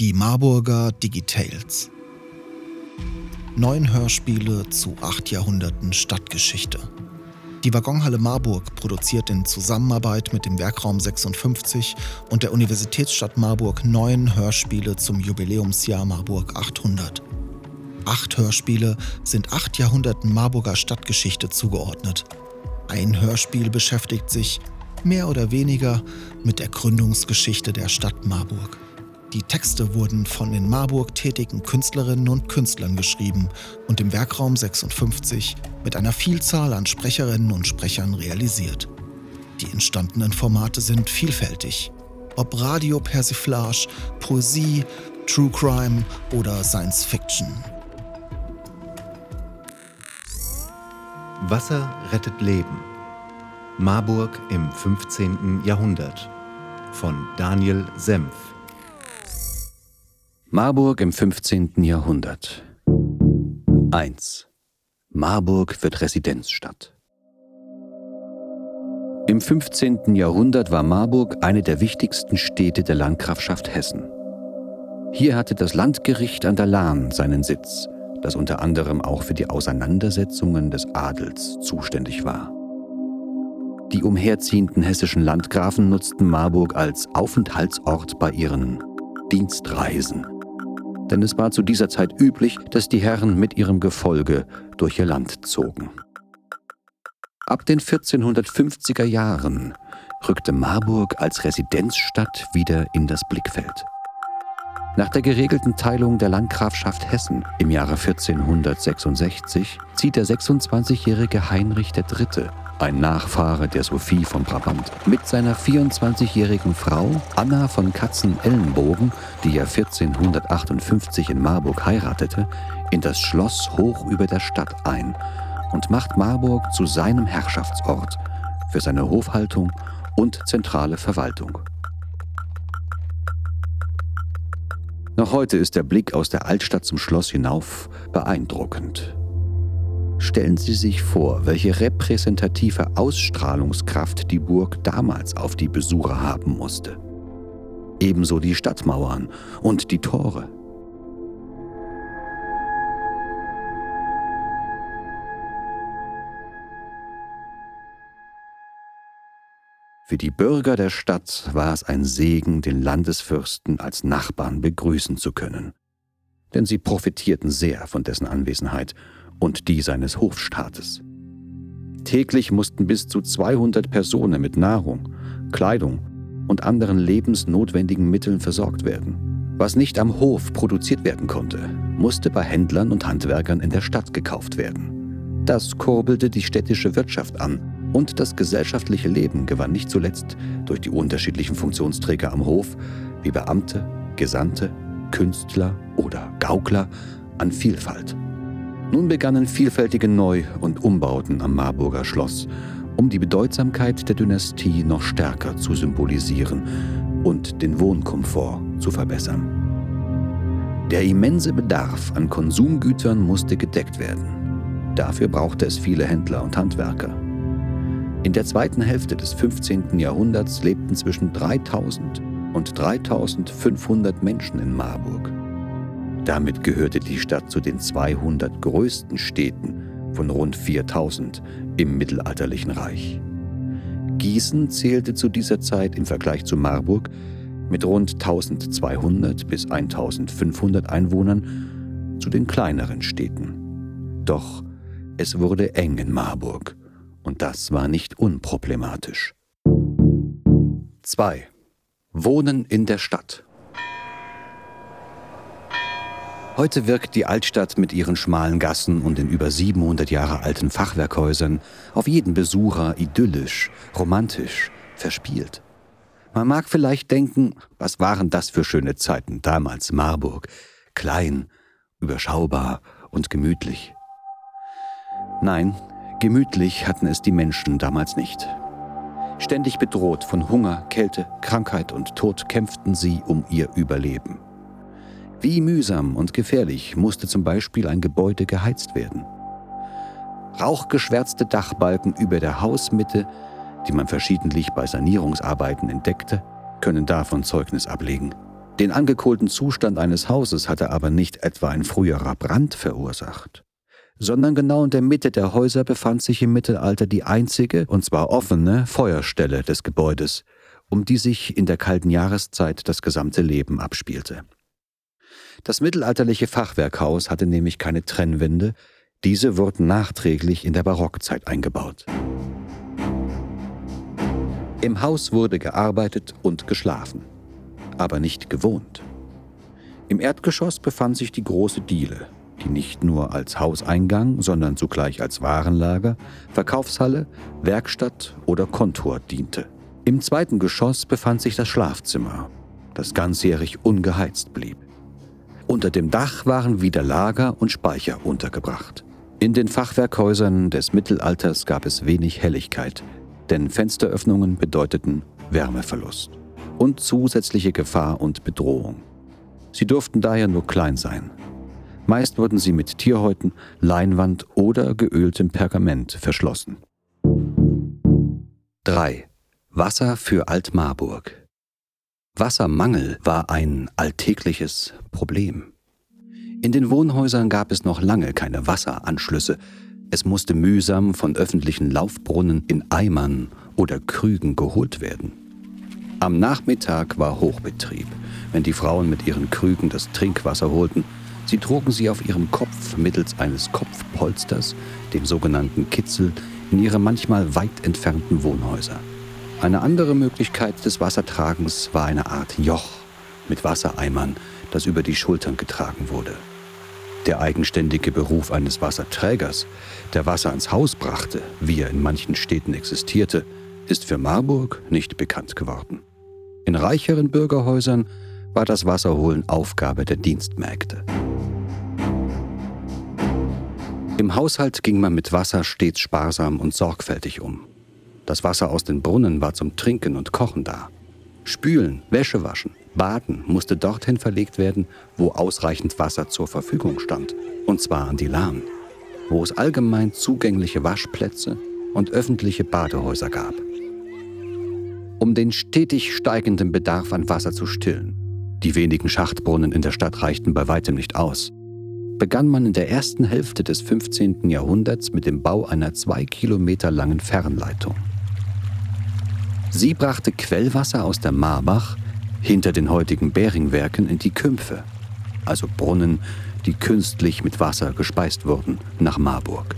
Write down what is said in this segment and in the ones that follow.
Die Marburger Digitales. Neun Hörspiele zu acht Jahrhunderten Stadtgeschichte. Die Waggonhalle Marburg produziert in Zusammenarbeit mit dem Werkraum 56 und der Universitätsstadt Marburg neun Hörspiele zum Jubiläumsjahr Marburg 800. Acht Hörspiele sind acht Jahrhunderten Marburger Stadtgeschichte zugeordnet. Ein Hörspiel beschäftigt sich, mehr oder weniger, mit der Gründungsgeschichte der Stadt Marburg. Die Texte wurden von in Marburg tätigen Künstlerinnen und Künstlern geschrieben und im Werkraum 56 mit einer Vielzahl an Sprecherinnen und Sprechern realisiert. Die entstandenen Formate sind vielfältig. Ob Radio Persiflage, Poesie, True Crime oder Science Fiction. Wasser rettet Leben. Marburg im 15. Jahrhundert von Daniel Senf. Marburg im 15. Jahrhundert 1. Marburg wird Residenzstadt. Im 15. Jahrhundert war Marburg eine der wichtigsten Städte der Landgrafschaft Hessen. Hier hatte das Landgericht an der Lahn seinen Sitz, das unter anderem auch für die Auseinandersetzungen des Adels zuständig war. Die umherziehenden hessischen Landgrafen nutzten Marburg als Aufenthaltsort bei ihren Dienstreisen denn es war zu dieser Zeit üblich, dass die Herren mit ihrem Gefolge durch ihr Land zogen. Ab den 1450er Jahren rückte Marburg als Residenzstadt wieder in das Blickfeld. Nach der geregelten Teilung der Landgrafschaft Hessen im Jahre 1466 zieht der 26-jährige Heinrich III ein Nachfahre der Sophie von Brabant, mit seiner 24-jährigen Frau Anna von Katzen-Ellenbogen, die er 1458 in Marburg heiratete, in das Schloss hoch über der Stadt ein und macht Marburg zu seinem Herrschaftsort für seine Hofhaltung und zentrale Verwaltung. Noch heute ist der Blick aus der Altstadt zum Schloss hinauf beeindruckend. Stellen Sie sich vor, welche repräsentative Ausstrahlungskraft die Burg damals auf die Besucher haben musste. Ebenso die Stadtmauern und die Tore. Für die Bürger der Stadt war es ein Segen, den Landesfürsten als Nachbarn begrüßen zu können. Denn sie profitierten sehr von dessen Anwesenheit und die seines Hofstaates. Täglich mussten bis zu 200 Personen mit Nahrung, Kleidung und anderen lebensnotwendigen Mitteln versorgt werden. Was nicht am Hof produziert werden konnte, musste bei Händlern und Handwerkern in der Stadt gekauft werden. Das kurbelte die städtische Wirtschaft an und das gesellschaftliche Leben gewann nicht zuletzt durch die unterschiedlichen Funktionsträger am Hof wie Beamte, Gesandte, Künstler oder Gaukler an Vielfalt. Nun begannen vielfältige Neu- und Umbauten am Marburger Schloss, um die Bedeutsamkeit der Dynastie noch stärker zu symbolisieren und den Wohnkomfort zu verbessern. Der immense Bedarf an Konsumgütern musste gedeckt werden. Dafür brauchte es viele Händler und Handwerker. In der zweiten Hälfte des 15. Jahrhunderts lebten zwischen 3000 und 3500 Menschen in Marburg. Damit gehörte die Stadt zu den 200 größten Städten von rund 4000 im mittelalterlichen Reich. Gießen zählte zu dieser Zeit im Vergleich zu Marburg mit rund 1200 bis 1500 Einwohnern zu den kleineren Städten. Doch es wurde eng in Marburg und das war nicht unproblematisch. 2. Wohnen in der Stadt. Heute wirkt die Altstadt mit ihren schmalen Gassen und den über 700 Jahre alten Fachwerkhäusern auf jeden Besucher idyllisch, romantisch, verspielt. Man mag vielleicht denken, was waren das für schöne Zeiten damals Marburg, klein, überschaubar und gemütlich. Nein, gemütlich hatten es die Menschen damals nicht. Ständig bedroht von Hunger, Kälte, Krankheit und Tod kämpften sie um ihr Überleben. Wie mühsam und gefährlich musste zum Beispiel ein Gebäude geheizt werden. Rauchgeschwärzte Dachbalken über der Hausmitte, die man verschiedentlich bei Sanierungsarbeiten entdeckte, können davon Zeugnis ablegen. Den angekohlten Zustand eines Hauses hatte aber nicht etwa ein früherer Brand verursacht, sondern genau in der Mitte der Häuser befand sich im Mittelalter die einzige, und zwar offene, Feuerstelle des Gebäudes, um die sich in der kalten Jahreszeit das gesamte Leben abspielte. Das mittelalterliche Fachwerkhaus hatte nämlich keine Trennwände, diese wurden nachträglich in der Barockzeit eingebaut. Im Haus wurde gearbeitet und geschlafen, aber nicht gewohnt. Im Erdgeschoss befand sich die große Diele, die nicht nur als Hauseingang, sondern zugleich als Warenlager, Verkaufshalle, Werkstatt oder Kontor diente. Im zweiten Geschoss befand sich das Schlafzimmer, das ganzjährig ungeheizt blieb. Unter dem Dach waren wieder Lager und Speicher untergebracht. In den Fachwerkhäusern des Mittelalters gab es wenig Helligkeit, denn Fensteröffnungen bedeuteten Wärmeverlust und zusätzliche Gefahr und Bedrohung. Sie durften daher nur klein sein. Meist wurden sie mit Tierhäuten, Leinwand oder geöltem Pergament verschlossen. 3. Wasser für Altmarburg. Wassermangel war ein alltägliches Problem. In den Wohnhäusern gab es noch lange keine Wasseranschlüsse, es musste mühsam von öffentlichen Laufbrunnen in Eimern oder Krügen geholt werden. Am Nachmittag war Hochbetrieb, wenn die Frauen mit ihren Krügen das Trinkwasser holten. Sie trugen sie auf ihrem Kopf mittels eines Kopfpolsters, dem sogenannten Kitzel, in ihre manchmal weit entfernten Wohnhäuser. Eine andere Möglichkeit des Wassertragens war eine Art Joch mit Wassereimern, das über die Schultern getragen wurde. Der eigenständige Beruf eines Wasserträgers, der Wasser ins Haus brachte, wie er in manchen Städten existierte, ist für Marburg nicht bekannt geworden. In reicheren Bürgerhäusern war das Wasserholen Aufgabe der Dienstmägde. Im Haushalt ging man mit Wasser stets sparsam und sorgfältig um. Das Wasser aus den Brunnen war zum Trinken und Kochen da. Spülen, Wäsche waschen, Baden musste dorthin verlegt werden, wo ausreichend Wasser zur Verfügung stand, und zwar an die Lahn, wo es allgemein zugängliche Waschplätze und öffentliche Badehäuser gab. Um den stetig steigenden Bedarf an Wasser zu stillen, die wenigen Schachtbrunnen in der Stadt reichten bei weitem nicht aus, begann man in der ersten Hälfte des 15. Jahrhunderts mit dem Bau einer zwei Kilometer langen Fernleitung. Sie brachte Quellwasser aus der Marbach hinter den heutigen Beringwerken in die Kümpfe, also Brunnen, die künstlich mit Wasser gespeist wurden, nach Marburg.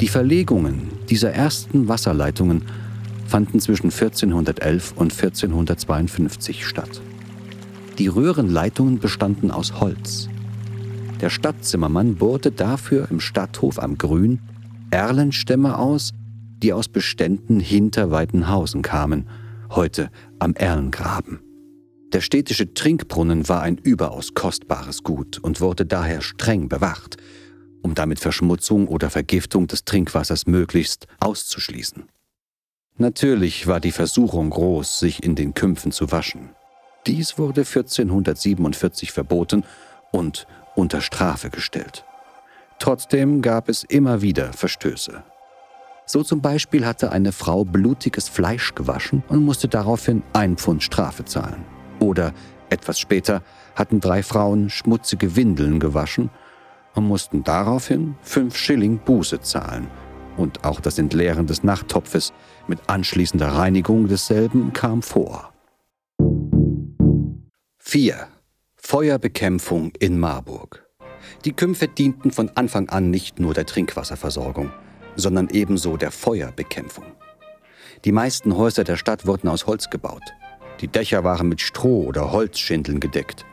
Die Verlegungen dieser ersten Wasserleitungen fanden zwischen 1411 und 1452 statt. Die Röhrenleitungen bestanden aus Holz. Der Stadtzimmermann bohrte dafür im Stadthof am Grün Erlenstämme aus, die aus Beständen hinter Weidenhausen kamen – heute am Erlengraben. Der städtische Trinkbrunnen war ein überaus kostbares Gut und wurde daher streng bewacht, um damit Verschmutzung oder Vergiftung des Trinkwassers möglichst auszuschließen. Natürlich war die Versuchung groß, sich in den Kümpfen zu waschen. Dies wurde 1447 verboten und unter Strafe gestellt. Trotzdem gab es immer wieder Verstöße. So zum Beispiel hatte eine Frau blutiges Fleisch gewaschen und musste daraufhin ein Pfund Strafe zahlen. Oder etwas später hatten drei Frauen schmutzige Windeln gewaschen und mussten daraufhin fünf Schilling Buße zahlen. Und auch das Entleeren des Nachttopfes mit anschließender Reinigung desselben kam vor. 4. Feuerbekämpfung in Marburg. Die Kümpfe dienten von Anfang an nicht nur der Trinkwasserversorgung sondern ebenso der Feuerbekämpfung. Die meisten Häuser der Stadt wurden aus Holz gebaut. Die Dächer waren mit Stroh oder Holzschindeln gedeckt.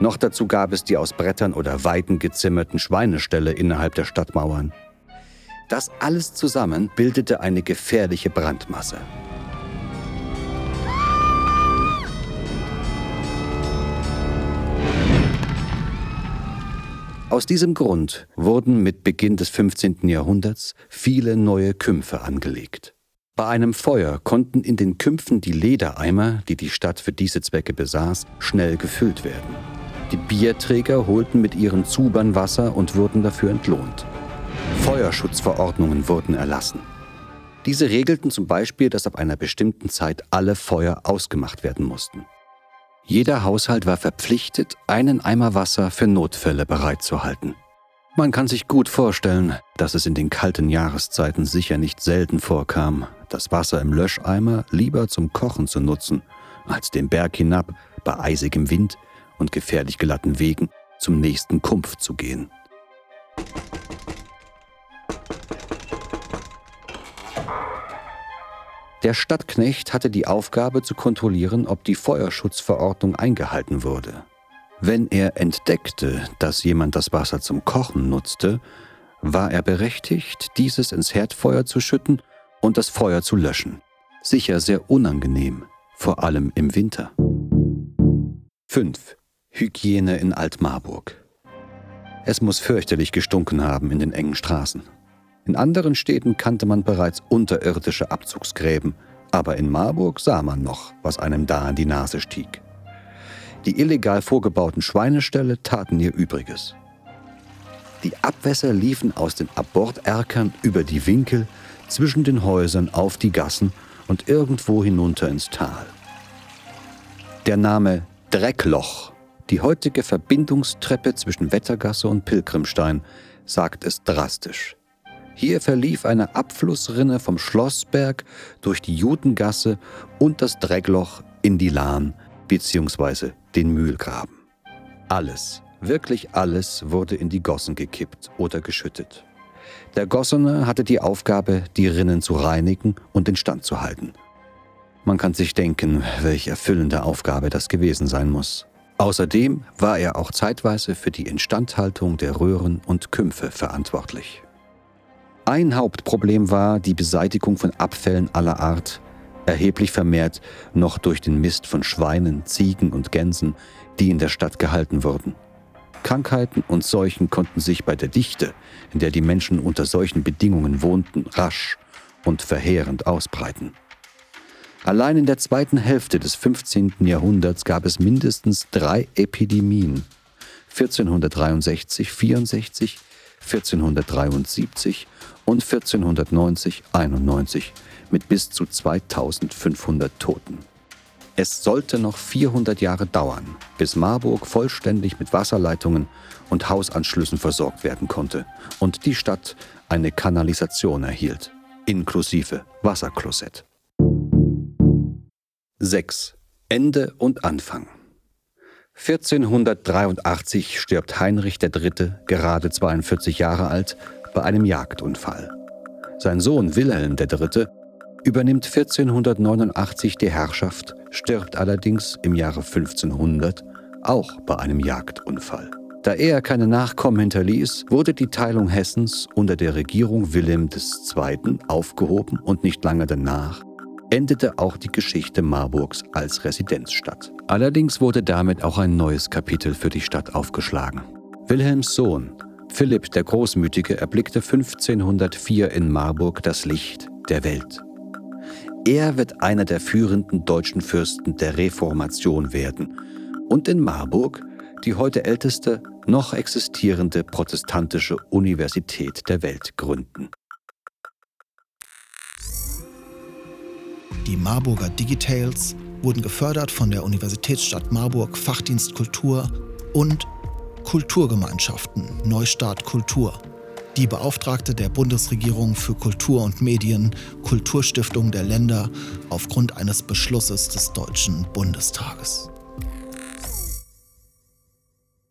Noch dazu gab es die aus Brettern oder Weiden gezimmerten Schweineställe innerhalb der Stadtmauern. Das alles zusammen bildete eine gefährliche Brandmasse. Aus diesem Grund wurden mit Beginn des 15. Jahrhunderts viele neue Kümpfe angelegt. Bei einem Feuer konnten in den Kümpfen die Ledereimer, die die Stadt für diese Zwecke besaß, schnell gefüllt werden. Die Bierträger holten mit ihren Zubern Wasser und wurden dafür entlohnt. Feuerschutzverordnungen wurden erlassen. Diese regelten zum Beispiel, dass ab einer bestimmten Zeit alle Feuer ausgemacht werden mussten. Jeder Haushalt war verpflichtet, einen Eimer Wasser für Notfälle bereitzuhalten. Man kann sich gut vorstellen, dass es in den kalten Jahreszeiten sicher nicht selten vorkam, das Wasser im Löscheimer lieber zum Kochen zu nutzen, als den Berg hinab bei eisigem Wind und gefährlich glatten Wegen zum nächsten Kumpf zu gehen. Der Stadtknecht hatte die Aufgabe zu kontrollieren, ob die Feuerschutzverordnung eingehalten wurde. Wenn er entdeckte, dass jemand das Wasser zum Kochen nutzte, war er berechtigt, dieses ins Herdfeuer zu schütten und das Feuer zu löschen. Sicher sehr unangenehm, vor allem im Winter. 5. Hygiene in Altmarburg. Es muss fürchterlich gestunken haben in den engen Straßen. In anderen Städten kannte man bereits unterirdische Abzugsgräben, aber in Marburg sah man noch, was einem da in die Nase stieg. Die illegal vorgebauten Schweineställe taten ihr Übriges. Die Abwässer liefen aus den Aborterkern über die Winkel, zwischen den Häusern auf die Gassen und irgendwo hinunter ins Tal. Der Name Dreckloch, die heutige Verbindungstreppe zwischen Wettergasse und Pilgrimstein, sagt es drastisch. Hier verlief eine Abflussrinne vom Schlossberg durch die Judengasse und das Dreckloch in die Lahn bzw. den Mühlgraben. Alles, wirklich alles wurde in die Gossen gekippt oder geschüttet. Der Gossener hatte die Aufgabe, die Rinnen zu reinigen und instand zu halten. Man kann sich denken, welche erfüllende Aufgabe das gewesen sein muss. Außerdem war er auch zeitweise für die Instandhaltung der Röhren und Kümpfe verantwortlich. Ein Hauptproblem war die Beseitigung von Abfällen aller Art, erheblich vermehrt noch durch den Mist von Schweinen, Ziegen und Gänsen, die in der Stadt gehalten wurden. Krankheiten und Seuchen konnten sich bei der Dichte, in der die Menschen unter solchen Bedingungen wohnten, rasch und verheerend ausbreiten. Allein in der zweiten Hälfte des 15. Jahrhunderts gab es mindestens drei Epidemien. 1463, 64, 1473 und 1490, 91 mit bis zu 2500 Toten. Es sollte noch 400 Jahre dauern, bis Marburg vollständig mit Wasserleitungen und Hausanschlüssen versorgt werden konnte und die Stadt eine Kanalisation erhielt, inklusive Wasserklosett. 6. Ende und Anfang 1483 stirbt Heinrich III., gerade 42 Jahre alt, bei einem Jagdunfall. Sein Sohn Wilhelm III. übernimmt 1489 die Herrschaft, stirbt allerdings im Jahre 1500 auch bei einem Jagdunfall. Da er keine Nachkommen hinterließ, wurde die Teilung Hessens unter der Regierung Wilhelm II. aufgehoben und nicht lange danach endete auch die Geschichte Marburgs als Residenzstadt. Allerdings wurde damit auch ein neues Kapitel für die Stadt aufgeschlagen. Wilhelms Sohn, Philipp der Großmütige, erblickte 1504 in Marburg das Licht der Welt. Er wird einer der führenden deutschen Fürsten der Reformation werden und in Marburg die heute älteste noch existierende protestantische Universität der Welt gründen. Die Marburger Digitales wurden gefördert von der Universitätsstadt Marburg Fachdienst Kultur und Kulturgemeinschaften Neustart Kultur, die Beauftragte der Bundesregierung für Kultur und Medien, Kulturstiftung der Länder aufgrund eines Beschlusses des Deutschen Bundestages.